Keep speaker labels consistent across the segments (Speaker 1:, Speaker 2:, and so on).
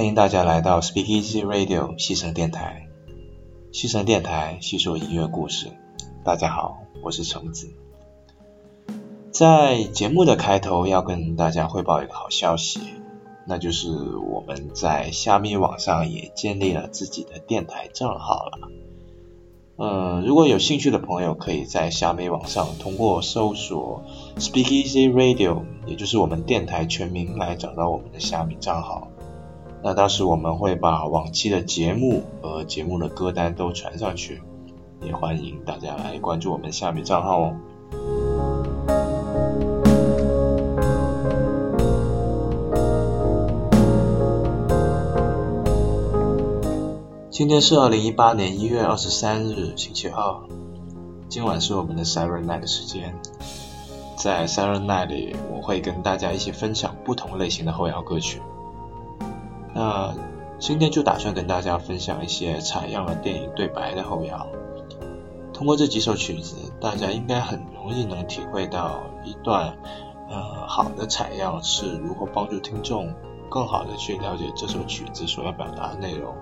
Speaker 1: 欢迎大家来到 Speakeasy Radio 西城电台。西城电台细说音乐故事。大家好，我是橙子。在节目的开头要跟大家汇报一个好消息，那就是我们在虾米网上也建立了自己的电台账号了。嗯，如果有兴趣的朋友，可以在虾米网上通过搜索 Speakeasy Radio，也就是我们电台全名来找到我们的虾米账号。那到时我们会把往期的节目和节目的歌单都传上去，也欢迎大家来关注我们下面账号哦。今天是二零一八年一月二十三日，星期二。今晚是我们的 Siren Night 的时间，在 Siren Night 里，我会跟大家一起分享不同类型的后摇歌曲。那今天就打算跟大家分享一些采样了电影对白的后摇。通过这几首曲子，大家应该很容易能体会到一段呃好的采样是如何帮助听众更好的去了解这首曲子所要表达的内容，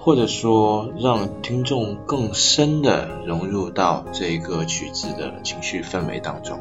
Speaker 1: 或者说让听众更深的融入到这个曲子的情绪氛围当中。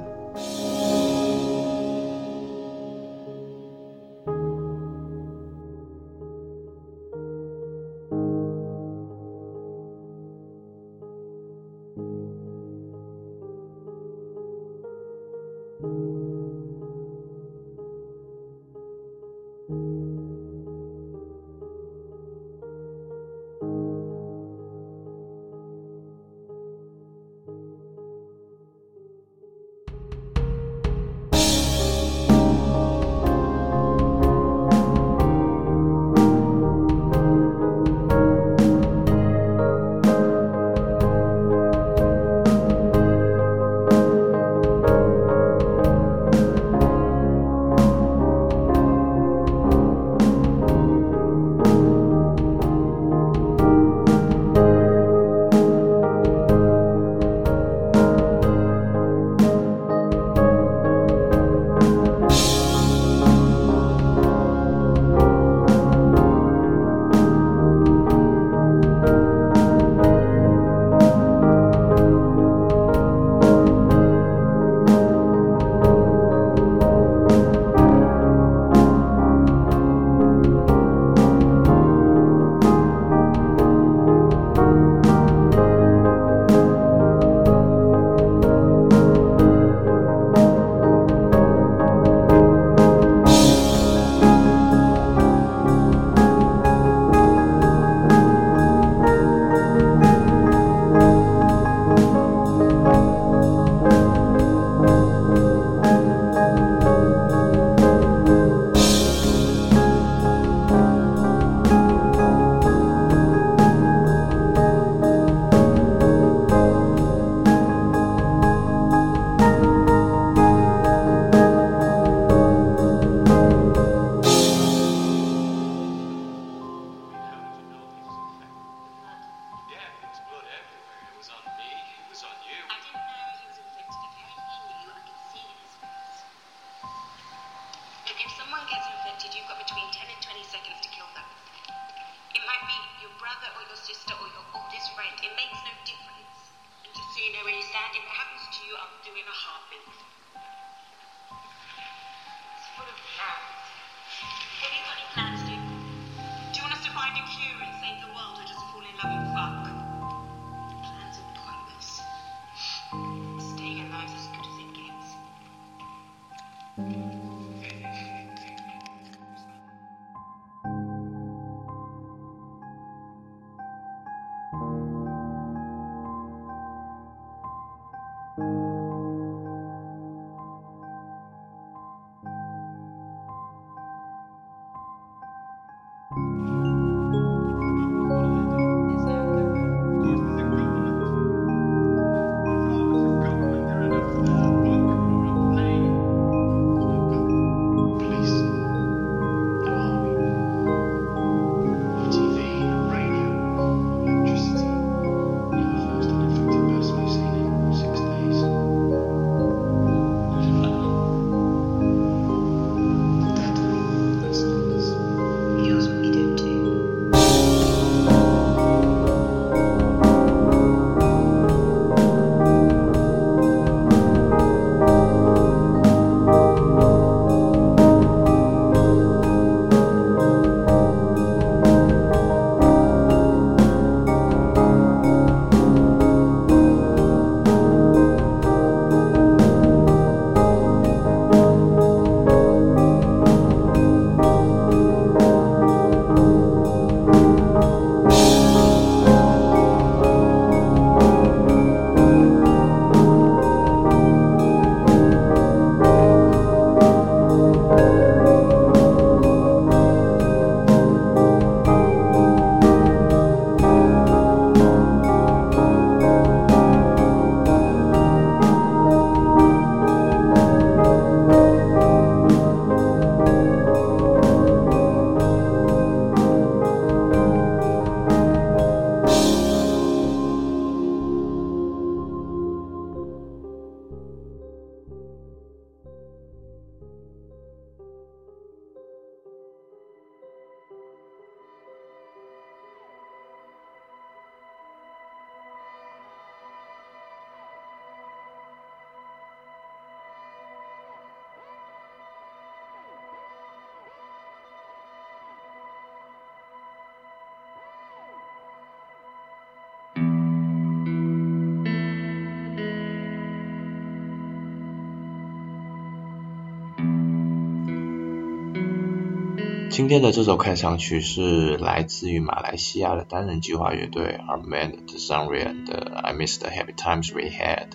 Speaker 1: 今天的这首开场曲是来自于马来西亚的单人计划乐队 Armand d e s a n r i a n 的 I Miss the Happy Times We Had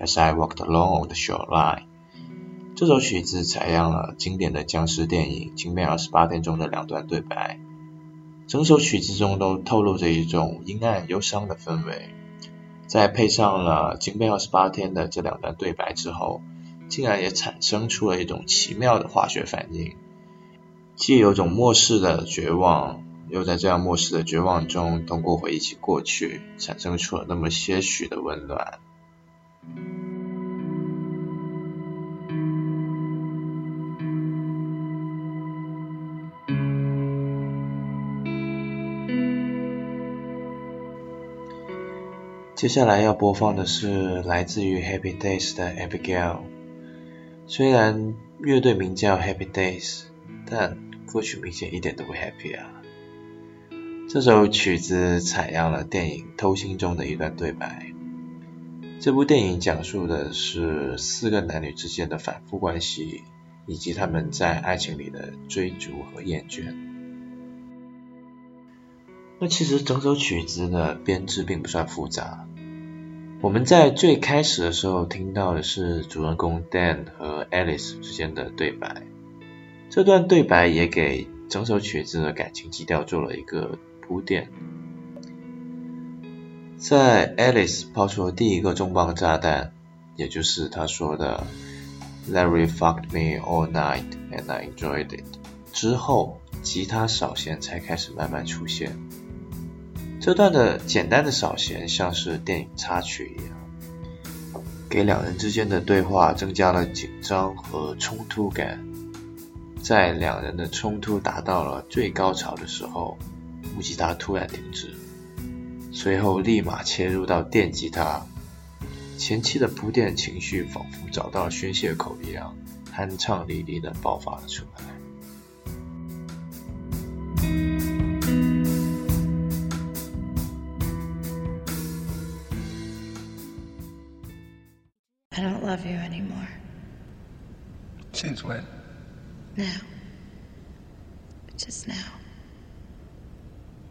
Speaker 1: As I Walked Along on the Shoreline。这首曲子采样了经典的僵尸电影《惊变二十八天》中的两段对白，整首曲子中都透露着一种阴暗忧伤的氛围。在配上了《惊变二十八天》的这两段对白之后，竟然也产生出了一种奇妙的化学反应。既有种漠视的绝望，又在这样漠视的绝望中，通过回忆起过去，产生出了那么些许的温暖。接下来要播放的是来自于 Happy Days 的 Abigail。虽然乐队名叫 Happy Days，但歌曲明显一点都不 happy 啊！这首曲子采样了电影《偷心》中的一段对白。这部电影讲述的是四个男女之间的反复关系，以及他们在爱情里的追逐和厌倦。那其实整首曲子的编制并不算复杂。我们在最开始的时候听到的是主人公 Dan 和 Alice 之间的对白。这段对白也给整首曲子的感情基调做了一个铺垫。在 Alice 抛出了第一个重磅炸弹，也就是他说的 “Larry fucked me all night and I enjoyed it” 之后，吉他扫弦才开始慢慢出现。这段的简单的扫弦像是电影插曲一样，给两人之间的对话增加了紧张和冲突感。在两人的冲突达到了最高潮的时候，木吉他突然停止，随后立马切入到电吉他。前期的铺垫情绪仿佛找到宣泄口一样，酣畅淋漓的爆发了出来。
Speaker 2: I don't love you anymore.
Speaker 3: Since when?
Speaker 2: Now. Just now.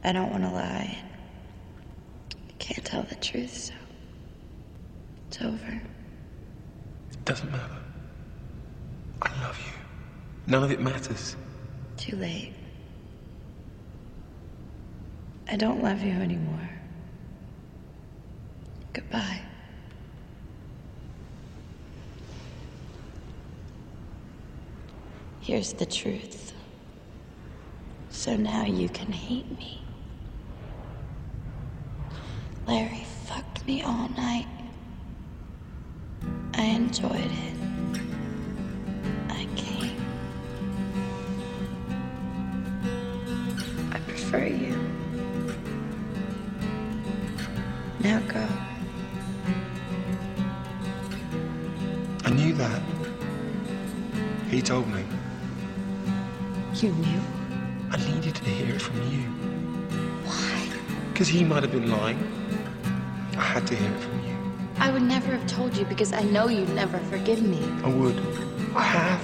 Speaker 2: I don't want to lie. I can't tell the truth, so. It's over.
Speaker 3: It doesn't matter. I love you. None of it matters.
Speaker 2: Too late. I don't love you anymore. Goodbye. Here's the truth. So now you can hate me. Larry fucked me all night. I enjoyed it. I came. I prefer you. Now go.
Speaker 3: I knew that. He told me.
Speaker 2: You knew?
Speaker 3: I needed to hear it from you.
Speaker 2: Why?
Speaker 3: Because he might have been lying. I had to hear it from you.
Speaker 2: I would never have told you because I know you'd never forgive me.
Speaker 3: I would. I have.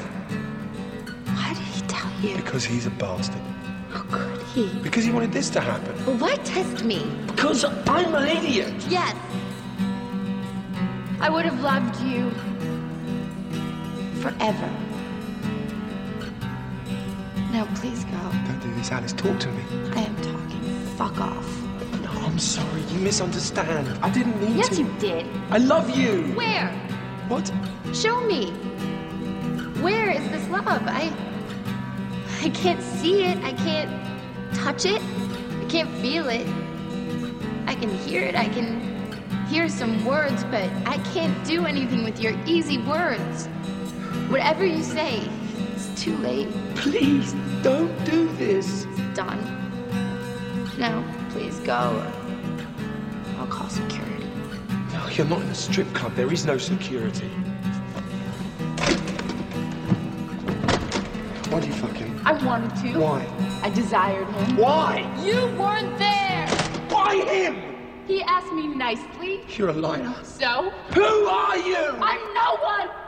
Speaker 2: Why did he tell you?
Speaker 3: Because he's a bastard.
Speaker 2: How could he?
Speaker 3: Because he wanted this to happen.
Speaker 2: Well, why test me?
Speaker 3: Because I'm an idiot.
Speaker 2: Yes. I would have loved you forever. Now, please go.
Speaker 3: Don't do this, Alice. Talk to me.
Speaker 2: I am talking. Fuck off.
Speaker 3: No, I'm sorry. You misunderstand. I didn't mean
Speaker 2: Yes,
Speaker 3: to.
Speaker 2: you did.
Speaker 3: I love you.
Speaker 2: Where?
Speaker 3: What?
Speaker 2: Show me. Where is this love? I. I can't see it. I can't touch it. I can't feel it. I can hear it. I can hear some words, but I can't do anything with your easy words. Whatever you say, too late.
Speaker 3: Please, don't do this.
Speaker 2: It's done. No, please go. I'll call security.
Speaker 3: No, you're not in a strip club. There is no security. Why do you fuck him?
Speaker 2: I wanted to.
Speaker 3: Why?
Speaker 2: I desired him.
Speaker 3: Why?
Speaker 2: You weren't there.
Speaker 3: Why him?
Speaker 2: He asked me nicely.
Speaker 3: You're a liar.
Speaker 2: So?
Speaker 3: Who are you?
Speaker 2: I'm no one!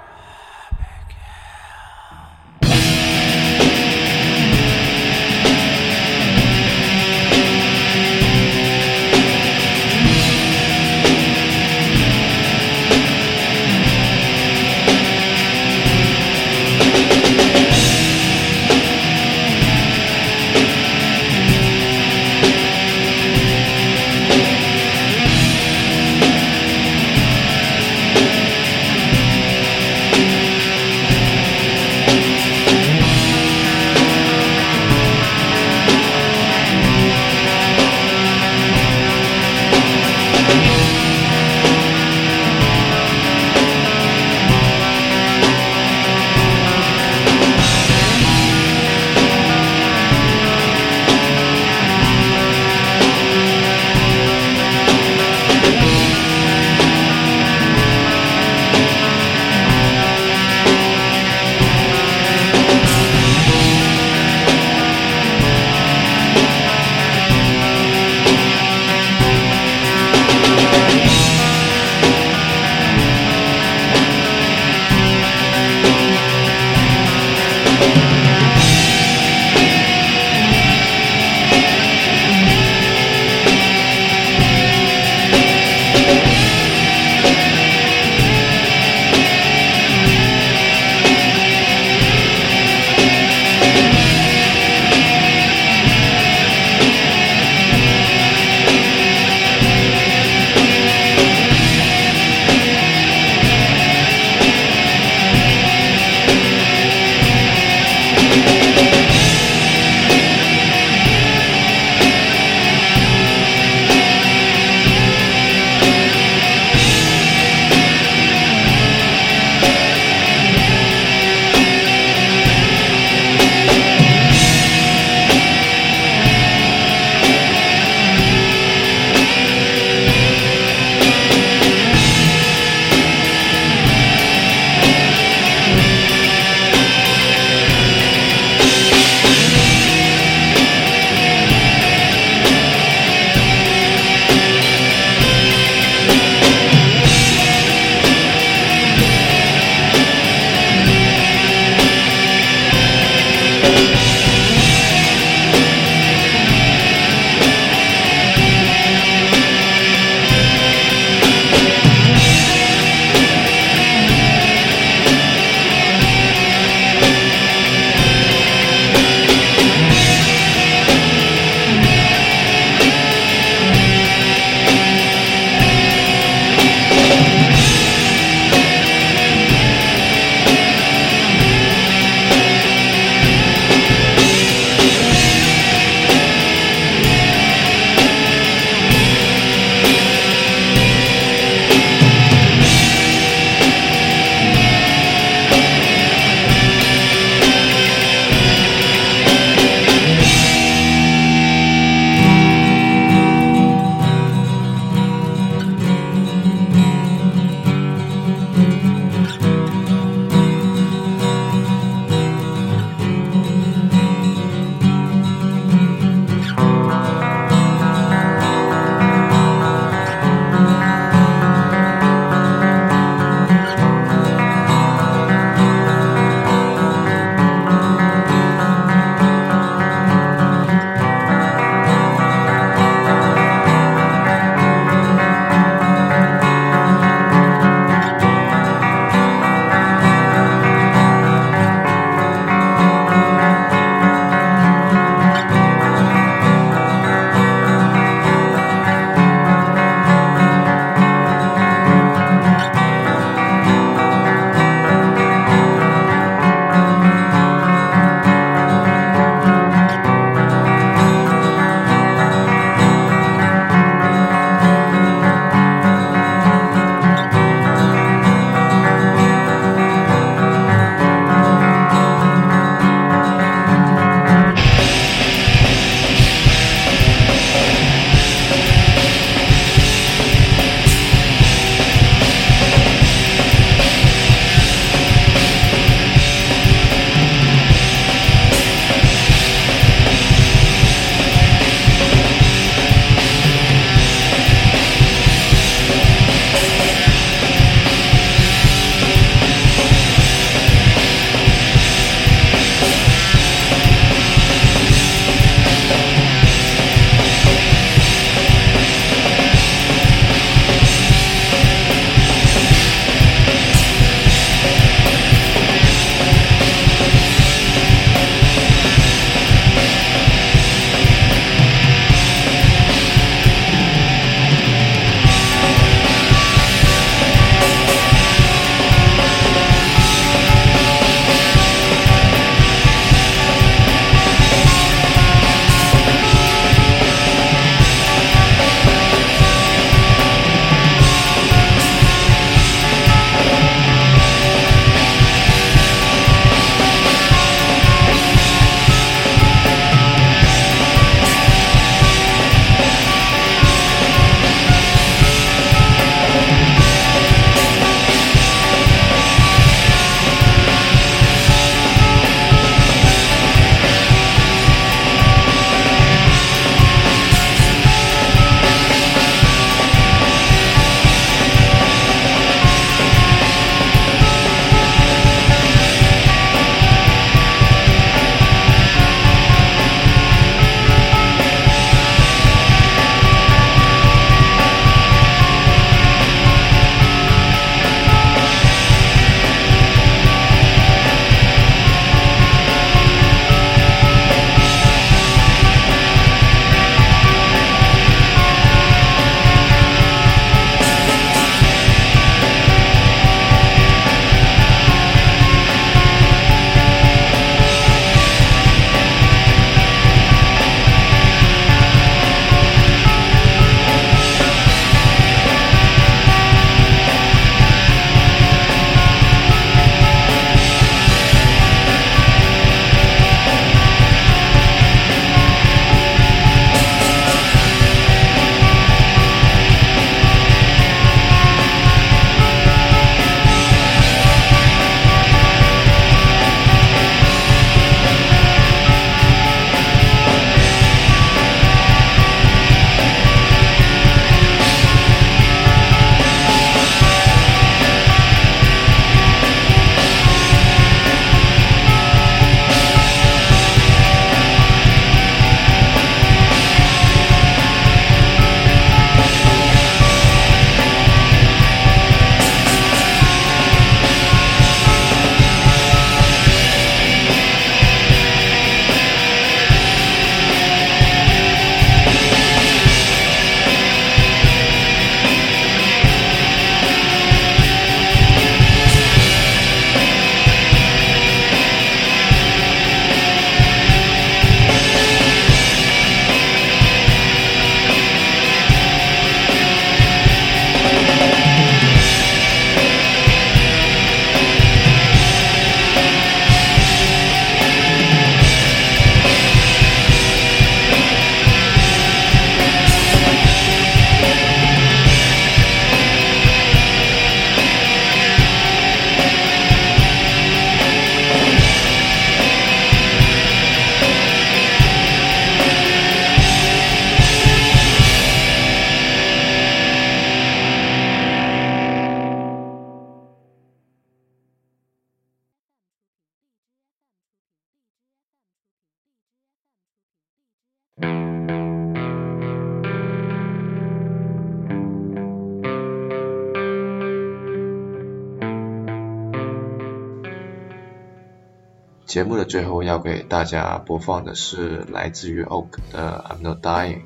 Speaker 1: 节目的最后要给大家播放的是来自于 Oak 的 I'm Not Dying。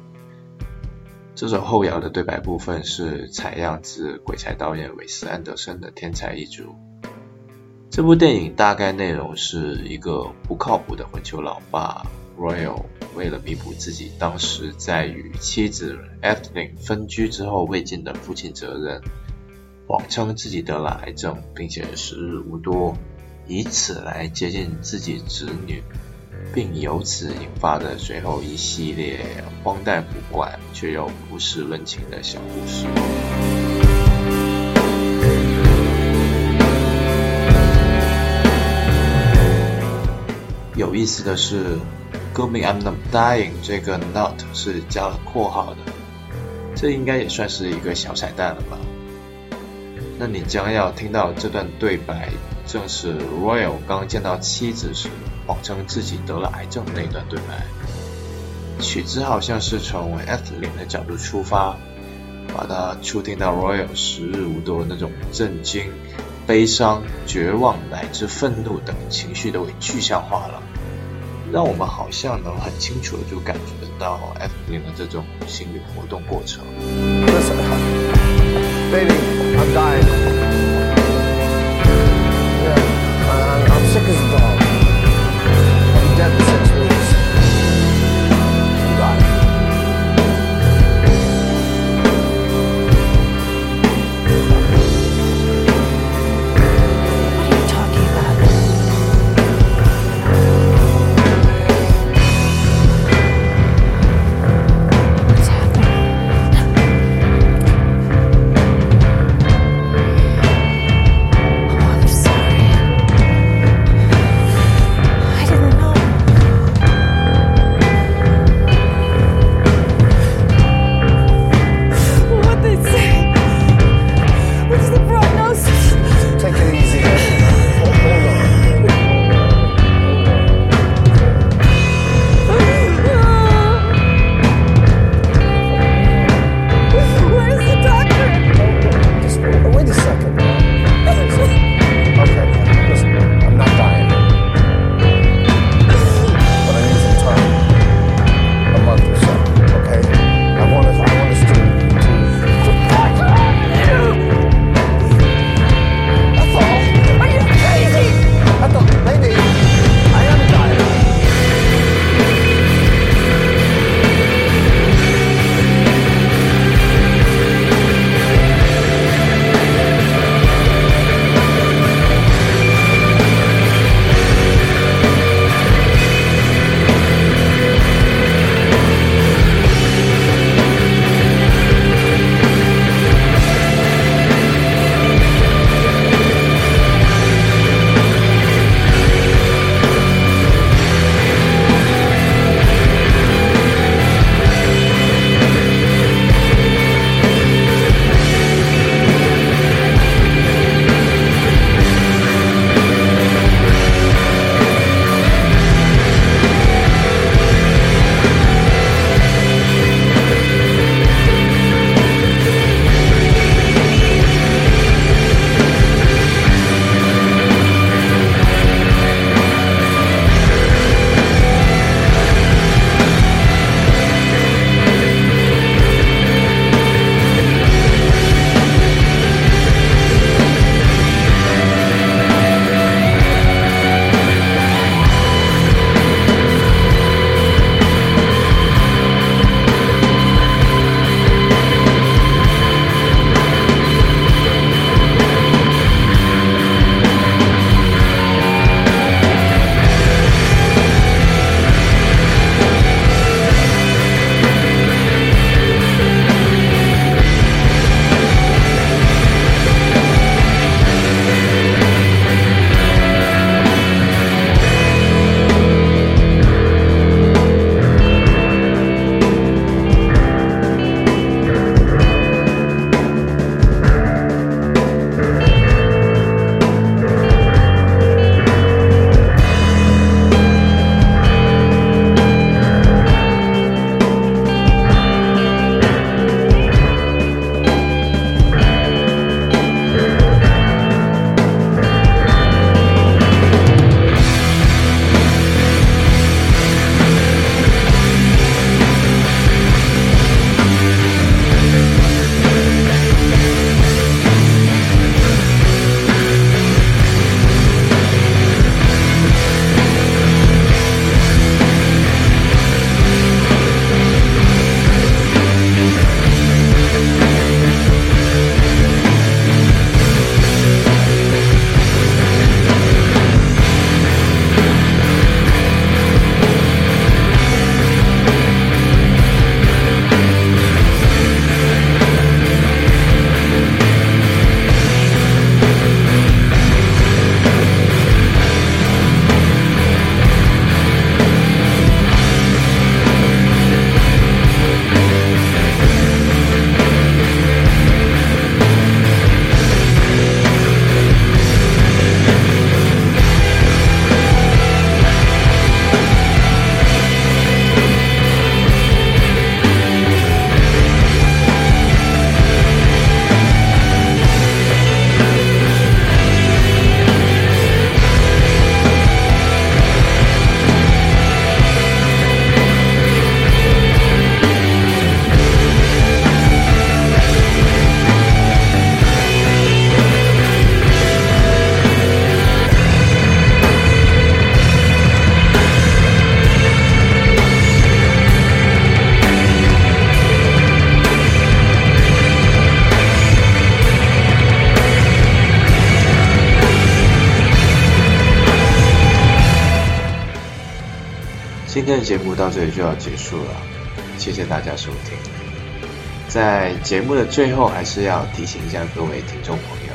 Speaker 1: 这首后摇的对白部分是采样自鬼才导演韦斯安德森的天才一族。这部电影大概内容是一个不靠谱的混球老爸 Royal 为了弥补自己当时在与妻子 Evelyn 分居之后未尽的父亲责任，谎称自己得了癌症，并且时日无多，以此来接近自己子女，并由此引发的随后一系列荒诞古怪却又不失温情的小故事。有意思的是，歌名 I'm Not Dying 这个 Not 是加了括号的，这应该也算是一个小彩蛋了吧？那你将要听到这段对白，正是 Royal 刚见到妻子时谎称自己得了癌症那段对白。曲子好像是从 Evelyn 的角度出发，把它初听到 Royal 时日无多那种震惊。悲伤、绝望乃至愤怒等情绪都给具象化了，让我们好像能很清楚的就感觉得到 F 零的这种心理活动过程。
Speaker 4: Listen, baby, I'm dying.
Speaker 1: 今天的节目到这里就要结束了，谢谢大家收听。在节目的最后，还是要提醒一下各位听众朋友，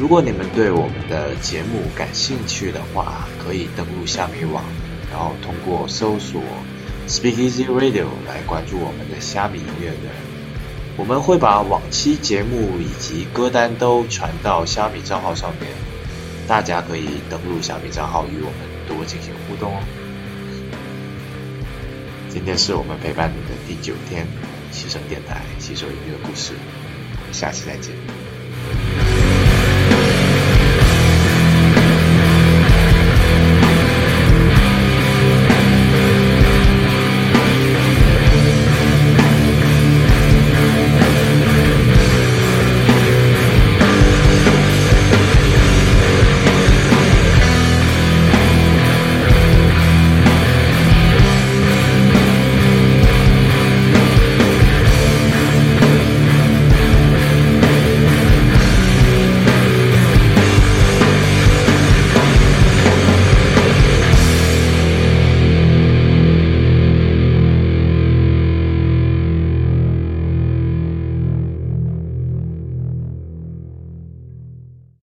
Speaker 1: 如果你们对我们的节目感兴趣的话，可以登录虾米网，然后通过搜索 Speakeasy Radio 来关注我们的虾米音乐人。我们会把往期节目以及歌单都传到虾米账号上面，大家可以登录虾米账号与我们多进行互动哦。今天是我们陪伴你的第九天，牺牲电台，吸收音乐故事，我们下期再见。